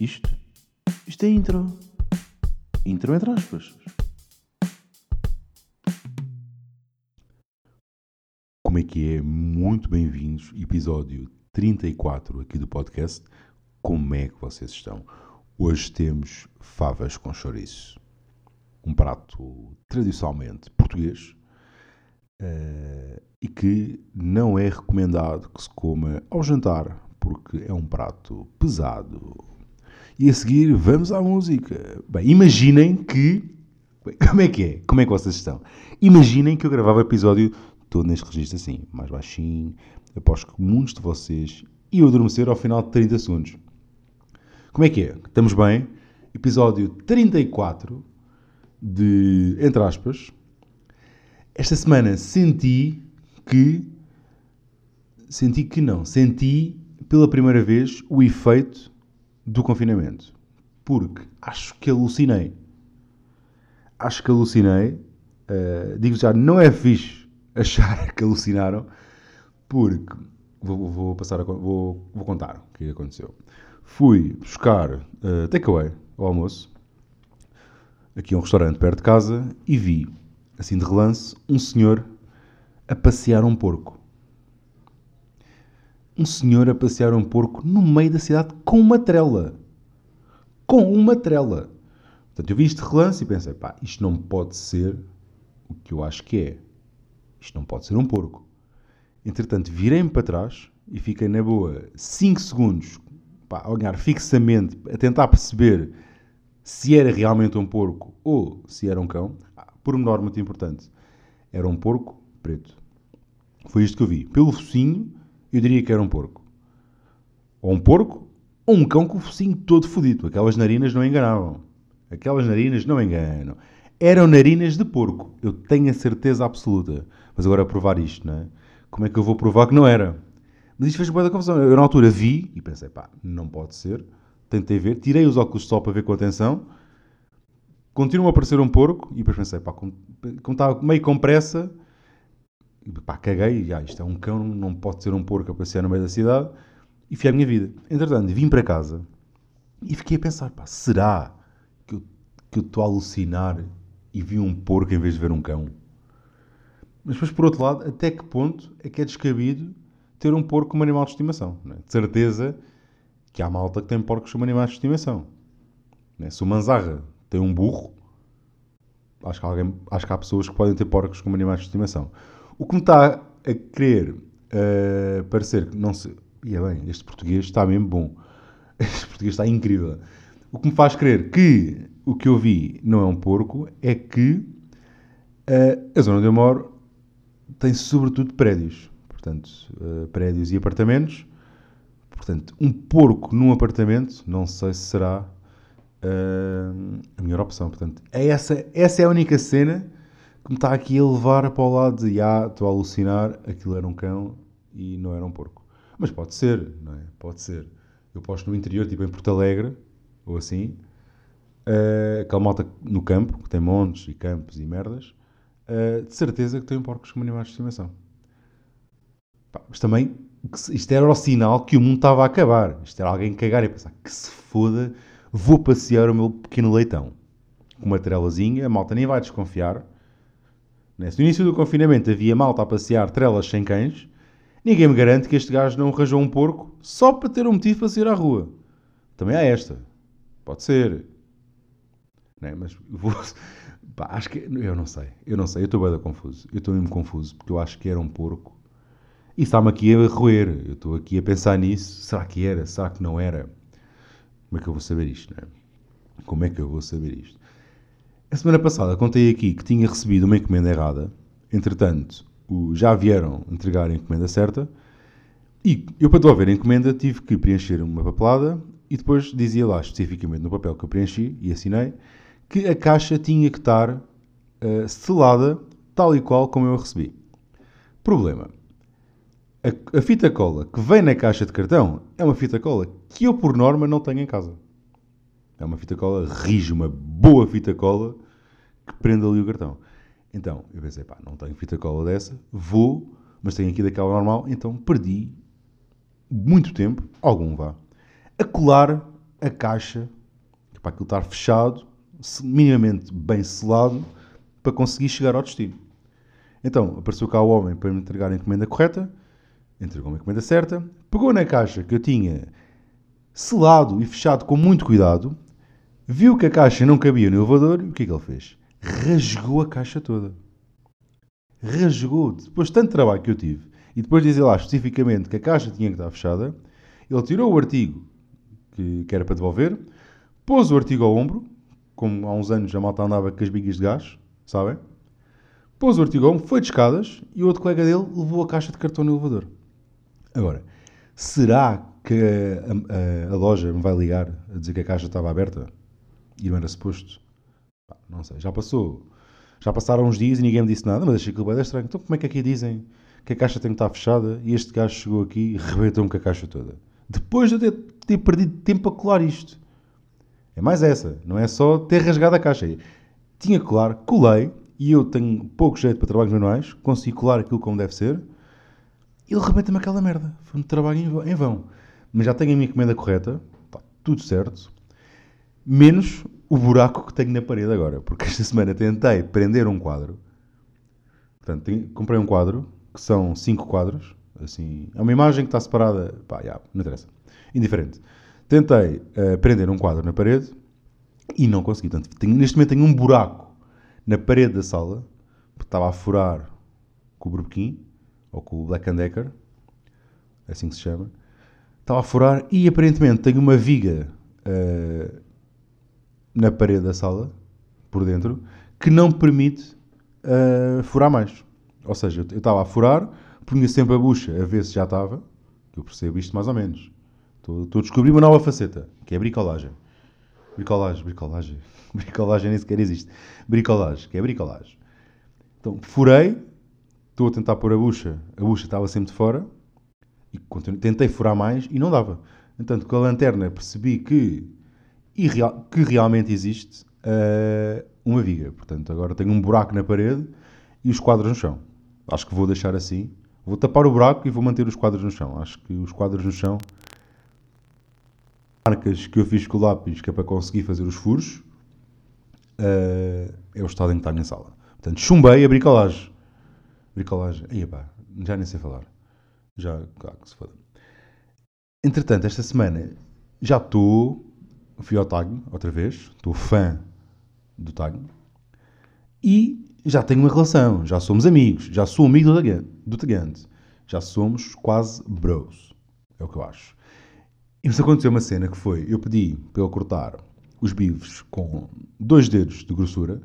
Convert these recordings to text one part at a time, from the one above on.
Isto? Isto é intro. Intro entre aspas. Como é que é? Muito bem-vindos. Episódio 34 aqui do podcast. Como é que vocês estão? Hoje temos favas com chouriço. Um prato tradicionalmente português uh, e que não é recomendado que se coma ao jantar porque é um prato pesado. E a seguir vamos à música. Bem, imaginem que. Como é que é? Como é que vocês estão? Imaginem que eu gravava o episódio todo neste registro assim, mais baixinho. Aposto que muitos de vocês iam adormecer ao final de 30 segundos. Como é que é? Estamos bem? Episódio 34 de. Entre aspas. Esta semana senti que. Senti que não. Senti pela primeira vez o efeito do confinamento. Porque acho que alucinei. Acho que alucinei. Uh, digo já, não é fixe achar que alucinaram, porque vou, vou passar a, vou, vou contar o que aconteceu. Fui buscar uh, takeaway ao almoço, aqui a um restaurante perto de casa, e vi, assim de relance, um senhor a passear um porco um senhor a passear um porco no meio da cidade com uma trela. Com uma trela. Portanto, eu vi isto de relance e pensei, pá, isto não pode ser o que eu acho que é. Isto não pode ser um porco. Entretanto, virei-me para trás e fiquei na boa 5 segundos pá, a olhar fixamente, a tentar perceber se era realmente um porco ou se era um cão. Ah, por menor muito importante, era um porco preto. Foi isto que eu vi. Pelo focinho, eu diria que era um porco. Ou um porco, ou um cão com o focinho todo fodido. Aquelas narinas não enganavam. Aquelas narinas não enganam. Eram narinas de porco. Eu tenho a certeza absoluta. Mas agora provar isto, não é? Como é que eu vou provar que não era? Mas isto fez boa da confusão. Eu na altura vi e pensei, pá, não pode ser. Tentei ver, tirei os óculos sol para ver com atenção. Continua a aparecer um porco e depois pensei, pá, como, como estava meio com pressa, pá, caguei, ah, isto é um cão, não pode ser um porco a passear no meio da cidade, e fui à minha vida. Entretanto, vim para casa e fiquei a pensar, pá, será que eu, que eu estou a alucinar e vi um porco em vez de ver um cão? Mas depois, por outro lado, até que ponto é que é descabido ter um porco como animal de estimação? É? De certeza que há malta que tem porcos como animais de estimação. É? Se o Manzarra tem um burro, acho que, alguém, acho que há pessoas que podem ter porcos como animais de estimação. O que me está a querer uh, parecer que não se. E é bem, este português está mesmo bom. Este português está incrível. O que me faz crer que o que eu vi não é um porco é que uh, a zona onde eu moro tem sobretudo prédios. Portanto, uh, prédios e apartamentos. Portanto, um porco num apartamento, não sei se será uh, a melhor opção. Portanto, é essa, essa é a única cena que me está aqui a levar para o lado de, ah, estou a alucinar, aquilo era um cão e não era um porco. Mas pode ser, não é? Pode ser. Eu posto no interior, tipo em Porto Alegre, ou assim, uh, aquela malta no campo, que tem montes e campos e merdas, uh, de certeza que tem porcos como animais de estimação. Pá, mas também, isto era o sinal que o mundo estava a acabar. Isto era alguém cagar e pensar, que se foda, vou passear o meu pequeno leitão. Com uma trelazinha, a malta nem vai desconfiar, Se no início do confinamento havia malta a passear trelas sem cães, ninguém me garante que este gajo não arranjou um porco só para ter um motivo para sair à rua. Também há esta. Pode ser. Né? Mas vou... Pá, acho que. Eu não sei. Eu não sei. Eu estou bem confuso. Eu estou mesmo confuso porque eu acho que era um porco. E está-me aqui a roer. Eu estou aqui a pensar nisso. Será que era? Será que não era? Como é que eu vou saber isto? Né? Como é que eu vou saber isto? A semana passada contei aqui que tinha recebido uma encomenda errada. Entretanto, já vieram entregar a encomenda certa. E eu, para ver a encomenda, tive que preencher uma papelada e depois dizia lá, especificamente no papel que eu preenchi e assinei, que a caixa tinha que estar uh, selada tal e qual como eu a recebi. Problema. A, a fita cola que vem na caixa de cartão é uma fita cola que eu, por norma, não tenho em casa. É uma fita cola rige, uma boa fita cola que prende ali o cartão. Então, eu pensei, pá, não tenho fita cola dessa, vou, mas tenho aqui daquela normal, então perdi muito tempo, algum vá, a colar a caixa, para aquilo estar fechado, minimamente bem selado, para conseguir chegar ao destino. Então, apareceu cá o homem para me entregar a encomenda correta, entregou-me a encomenda certa, pegou na caixa que eu tinha selado e fechado com muito cuidado, viu que a caixa não cabia no elevador e o que é que ele fez? Rasgou a caixa toda. Rasgou. Depois de tanto trabalho que eu tive e depois de dizer lá especificamente que a caixa tinha que estar fechada, ele tirou o artigo que, que era para devolver, pôs o artigo ao ombro, como há uns anos a malta andava com as bigas de gás, sabem? Pôs o artigo ao ombro, foi de escadas e o outro colega dele levou a caixa de cartão no elevador. Agora, será que a, a, a, loja me vai ligar a dizer que a caixa estava aberta e não era suposto? Não sei, já passou. Já passaram uns dias e ninguém me disse nada, mas achei que bem estranho. Então como é que aqui dizem que a caixa tem que estar fechada e este gajo chegou aqui e rebentou-me com a caixa toda? Depois de eu ter, ter perdido tempo a colar isto. É mais essa, não é só ter rasgado a caixa. Tinha que colar, colei, e eu tenho pouco jeito para trabalhos manuais, consegui colar aquilo como deve ser, e ele rebenta-me aquela merda. Foi um trabalho em vão. Mas já tenho a minha encomenda correta, está tudo certo, menos o buraco que tenho na parede agora, porque esta semana tentei prender um quadro. Portanto, comprei um quadro, que são cinco quadros, assim, é uma imagem que está separada, pá, já, não interessa, indiferente. Tentei uh, prender um quadro na parede e não consegui. Portanto, tenho, neste momento tenho um buraco na parede da sala, porque estava a furar com o Burbequim, ou com o Black Decker, é assim que se chama. Estava a furar e aparentemente tenho uma viga uh, na parede da sala, por dentro, que não permite uh, furar mais. Ou seja, eu estava a furar, punha sempre a bucha a ver se já estava, que eu percebo isto mais ou menos. Estou, a descobrir uma nova faceta, que é bricolagem. Bricolagem, bricolagem. Bricolagem nem sequer existe. Bricolagem, que é bricolagem. Então, furei, estou a tentar pôr a bucha, a bucha estava sempre de fora, e tentei furar mais e não dava. Entanto, com a lanterna percebi que, real, que realmente existe uh, uma viga. Portanto, agora tenho um buraco na parede e os quadros no chão. Acho que vou deixar assim. Vou tapar o buraco e vou manter os quadros no chão. Acho que os quadros no chão marcas que eu fiz com o lápis, que é para conseguir fazer os furos, uh, é o estado em que está na sala. Portanto, chumbei a bricolagem. Bricolagem. Aí, pá, já nem sei falar. Já, claro que se foda. Entretanto, esta semana já estou. Fui ao Tag outra vez. Estou fã do Tag. E já tenho uma relação. Já somos amigos. Já sou amigo do Tagante. Já somos quase bros. É o que eu acho. Isso aconteceu uma cena que foi, eu pedi para ele cortar os bifes com dois dedos de grossura,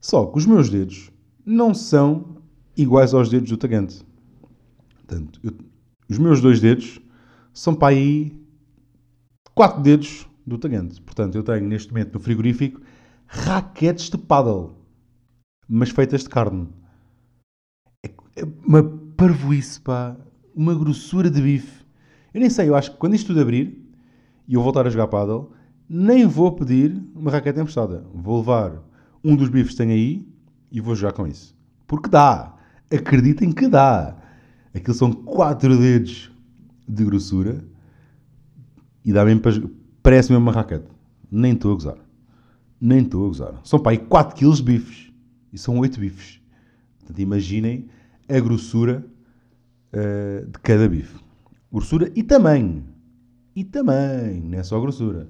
só que os meus dedos não são iguais aos dedos do tagante. Portanto, eu, os meus dois dedos são para aí quatro dedos do tagante. Portanto, eu tenho neste momento no frigorífico raquetes de paddle, mas feitas de carne. É, é uma parvoíce, pá. Uma grossura de bife. Eu nem sei, eu acho que quando isto tudo abrir e eu voltar a jogar paddle, nem vou pedir uma raquete emprestada. Vou levar um dos bifes que tenho aí e vou jogar com isso. Porque dá. Acreditem que dá. Aquilo são quatro dedos de grossura e dá mesmo para... Parece mesmo uma raquete. Nem estou a gozar. Nem estou a gozar. São para aí 4 kg de bifes. E são 8 bifes. Portanto, imaginem a grossura uh, de cada bife. Grossura e tamanho. E tamanho, não é só grossura.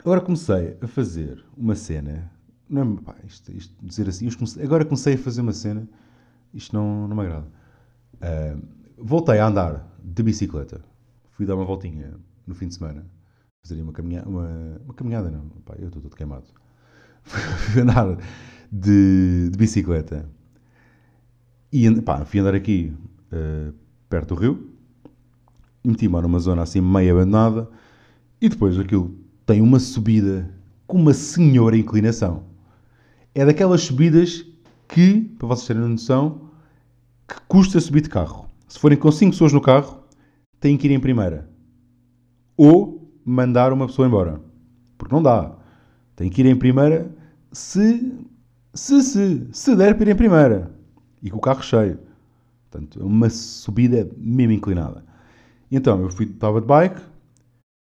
Agora comecei a fazer uma cena. Não, pá, isto, isto, dizer assim, comecei, agora comecei a fazer uma cena. Isto não, não me agrada. Uh, voltei a andar de bicicleta. Fui dar uma voltinha no fim de semana. Fazer uma caminhada. Uma, uma caminhada, não. Pá, eu estou todo queimado. Fui andar de, de bicicleta. E pá, fui andar aqui uh, perto do rio, e meti-me numa zona assim meio abandonada, e depois aquilo tem uma subida com uma senhora inclinação. É daquelas subidas que, para vocês terem noção, que custa subir de carro. Se forem com 5 pessoas no carro, têm que ir em primeira. Ou mandar uma pessoa embora. Porque não dá. Tem que ir em primeira se, se, se, se der para ir em primeira. E com o carro cheio. Portanto, é uma subida mesmo inclinada. Então, eu fui, estava de bike,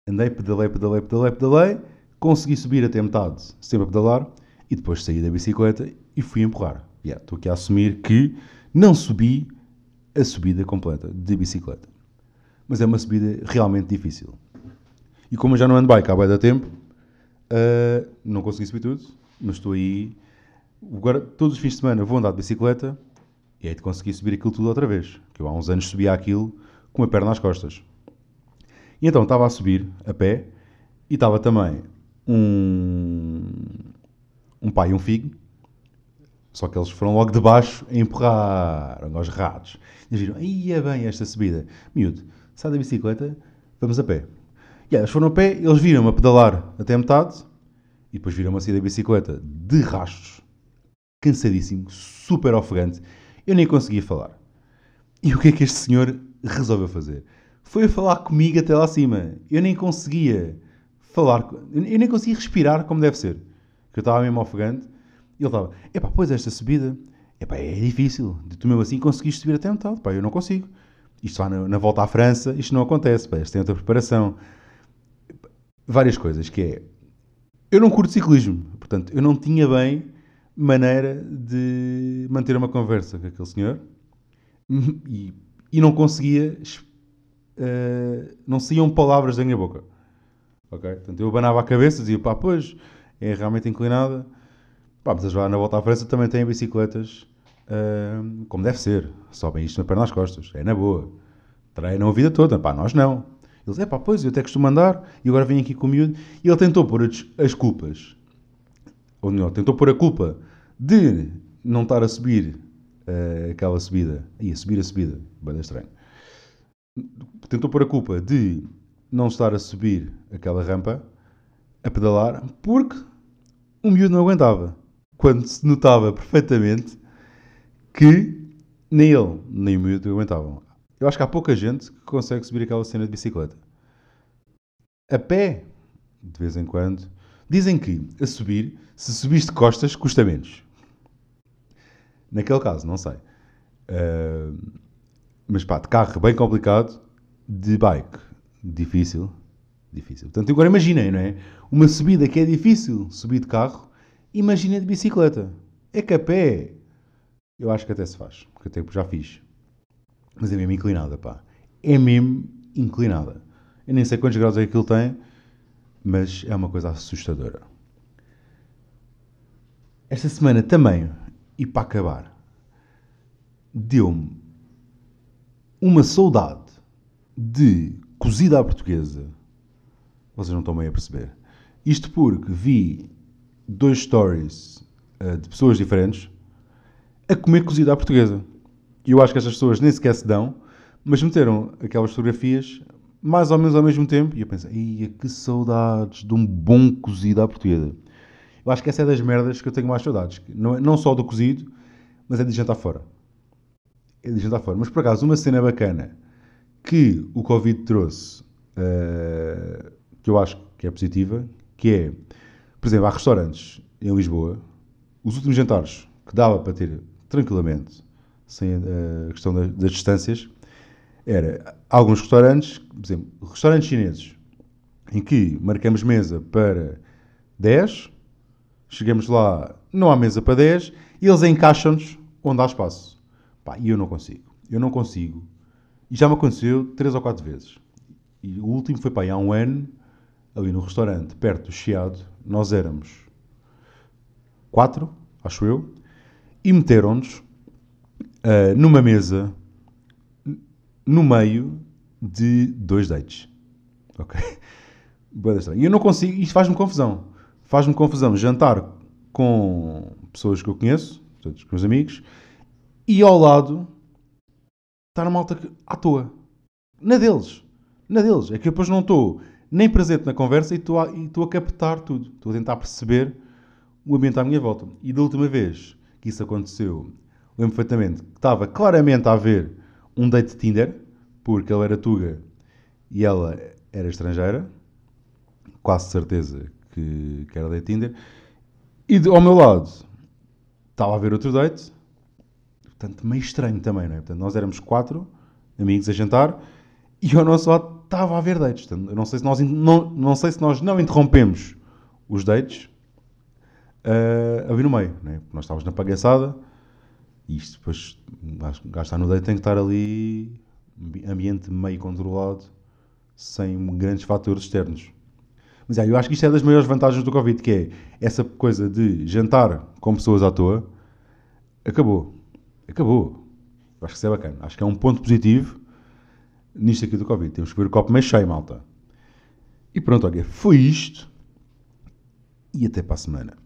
Andei, pedalei, pedalei, pedalei, pedalei, consegui subir até metade, sempre a pedalar, e depois saí da bicicleta e fui empurrar. Yeah, estou aqui a assumir que não subi a subida completa de bicicleta. Mas é uma subida realmente difícil. E como eu já não ando bike há bem da tempo, uh, não consegui subir tudo, mas estou aí. Agora, todos os fins de semana vou andar de bicicleta e aí de conseguir subir aquilo tudo outra vez. Que eu há uns anos subia aquilo com a perna às costas. E então estava a subir a pé e estava também um, um pai e um filho. Só que eles foram logo de baixo a empurrar aos ratos. E viram, ia bem esta subida. Miúdo, sai da bicicleta, vamos a pé. E eles foram a pé, eles viram-me a pedalar até metade e depois viram-me a sair da bicicleta de rastros, cansadíssimo, super ofegante. Eu nem conseguia falar. E o que é que este senhor resolveu fazer? Foi a falar comigo até lá acima. Eu nem conseguia falar, eu nem conseguia respirar como deve ser. Que eu estava mesmo ofegante. E ele estava, epá, pois esta subida, epá, é difícil. Tu mesmo assim conseguiste subir até metade. Pá, eu não consigo. Isto lá na, na volta à França, isto não acontece. Pá, isto tem outra preparação várias coisas, que é, eu não curto ciclismo, portanto, eu não tinha bem maneira de manter uma conversa com aquele senhor e, e não conseguia, uh, não saíam palavras da minha boca. Ok? Portanto, eu abanava a cabeça, dizia, pá, pois, é realmente inclinada. Pá, mas lá na volta à França também têm bicicletas uh, como deve ser. Sobem isto na perna às costas. É na boa. Treinam a vida toda. Pá, nós não. Eles, é pá, pois, eu até costumo andar e agora vem aqui com o miúdo. E ele tentou pôr as, as culpas, ou não, tentou pôr a culpa de não estar a subir uh, aquela subida. Ia subir a subida, bem estranho. Tentou pôr a culpa de não estar a subir aquela rampa, a pedalar, porque o miúdo não aguentava. Quando se notava perfeitamente que nem ele, nem o miúdo aguentavam. Eu acho que há pouca gente que consegue subir aquela cena de bicicleta. A pé, de vez em quando. Dizem que a subir, se subiste de costas, custa menos. Naquele caso, não sei. Uh, mas pá, de carro bem complicado, de bike difícil. Difícil. Portanto, agora imaginem, não é? Uma subida que é difícil subir de carro, imagina de bicicleta. É que a pé, eu acho que até se faz, porque até já fiz. Mas é mesmo inclinada, pá. É mesmo inclinada. Eu nem sei quantos graus é que aquilo tem, mas é uma coisa assustadora. Esta semana também, e para acabar, deu-me uma saudade de cozida à portuguesa. Vocês não estão bem a perceber. Isto porque vi dois stories uh, de pessoas diferentes a comer cozida à portuguesa. E eu acho que estas pessoas nem sequer se dão, mas meteram aquelas fotografias mais ou menos ao mesmo tempo. E eu pensei, ia que saudades de um bom cozido à portuguesa. Eu acho que essa é das merdas que eu tenho mais saudades. Não, não só do cozido, mas é de jantar fora. É de jantar fora. Mas por acaso, uma cena bacana que o Covid trouxe, uh, que eu acho que é positiva, que é, por exemplo, há restaurantes em Lisboa, os últimos jantares que dava para ter tranquilamente sem a questão das, distâncias, era alguns restaurantes, por exemplo, restaurantes chineses, em que marcamos mesa para 10, chegamos lá, não há mesa para 10, e eles encaixam-nos onde há espaço. Pá, e eu não consigo. Eu não consigo. E já me aconteceu três ou quatro vezes. E o último foi pá, há um ano, ali no restaurante, perto do Chiado, nós éramos quatro, acho eu, e meteram-nos uh, numa mesa no meio de dois dates. Ok? E eu não consigo, isto faz-me confusão. Faz-me confusão jantar com pessoas que eu conheço, portanto, com os amigos, e ao lado estar a malta à toa. Na deles. Na deles. É que depois não estou nem presente na conversa e estou a, e estou a captar tudo. Estou a tentar perceber o ambiente à minha volta. E da última vez que isso aconteceu lembro perfeitamente que estava claramente a haver um date Tinder, porque ele era tuga e ela era estrangeira, quase certeza que, que era date Tinder, e de, ao meu lado estava a haver outro date, portanto, meio estranho também, não é? Portanto, nós éramos quatro amigos a jantar e ao nosso lado estava a haver dates. Portanto, eu não sei se nós, não, não sei se nós não interrompemos os dates uh, ali no meio, né? Porque nós estávamos na pagaçada e isto depois, está no date tem que estar ali, ambi- ambiente meio controlado, sem grandes fatores externos. Mas é, eu acho que isto é das maiores vantagens do Covid, que é essa coisa de jantar com pessoas à toa, acabou. Acabou. Eu acho que isso é bacana. Acho que é um ponto positivo nisto aqui do Covid. Temos que ver o copo meio cheio, malta. E pronto, olha, foi isto. E até para a semana.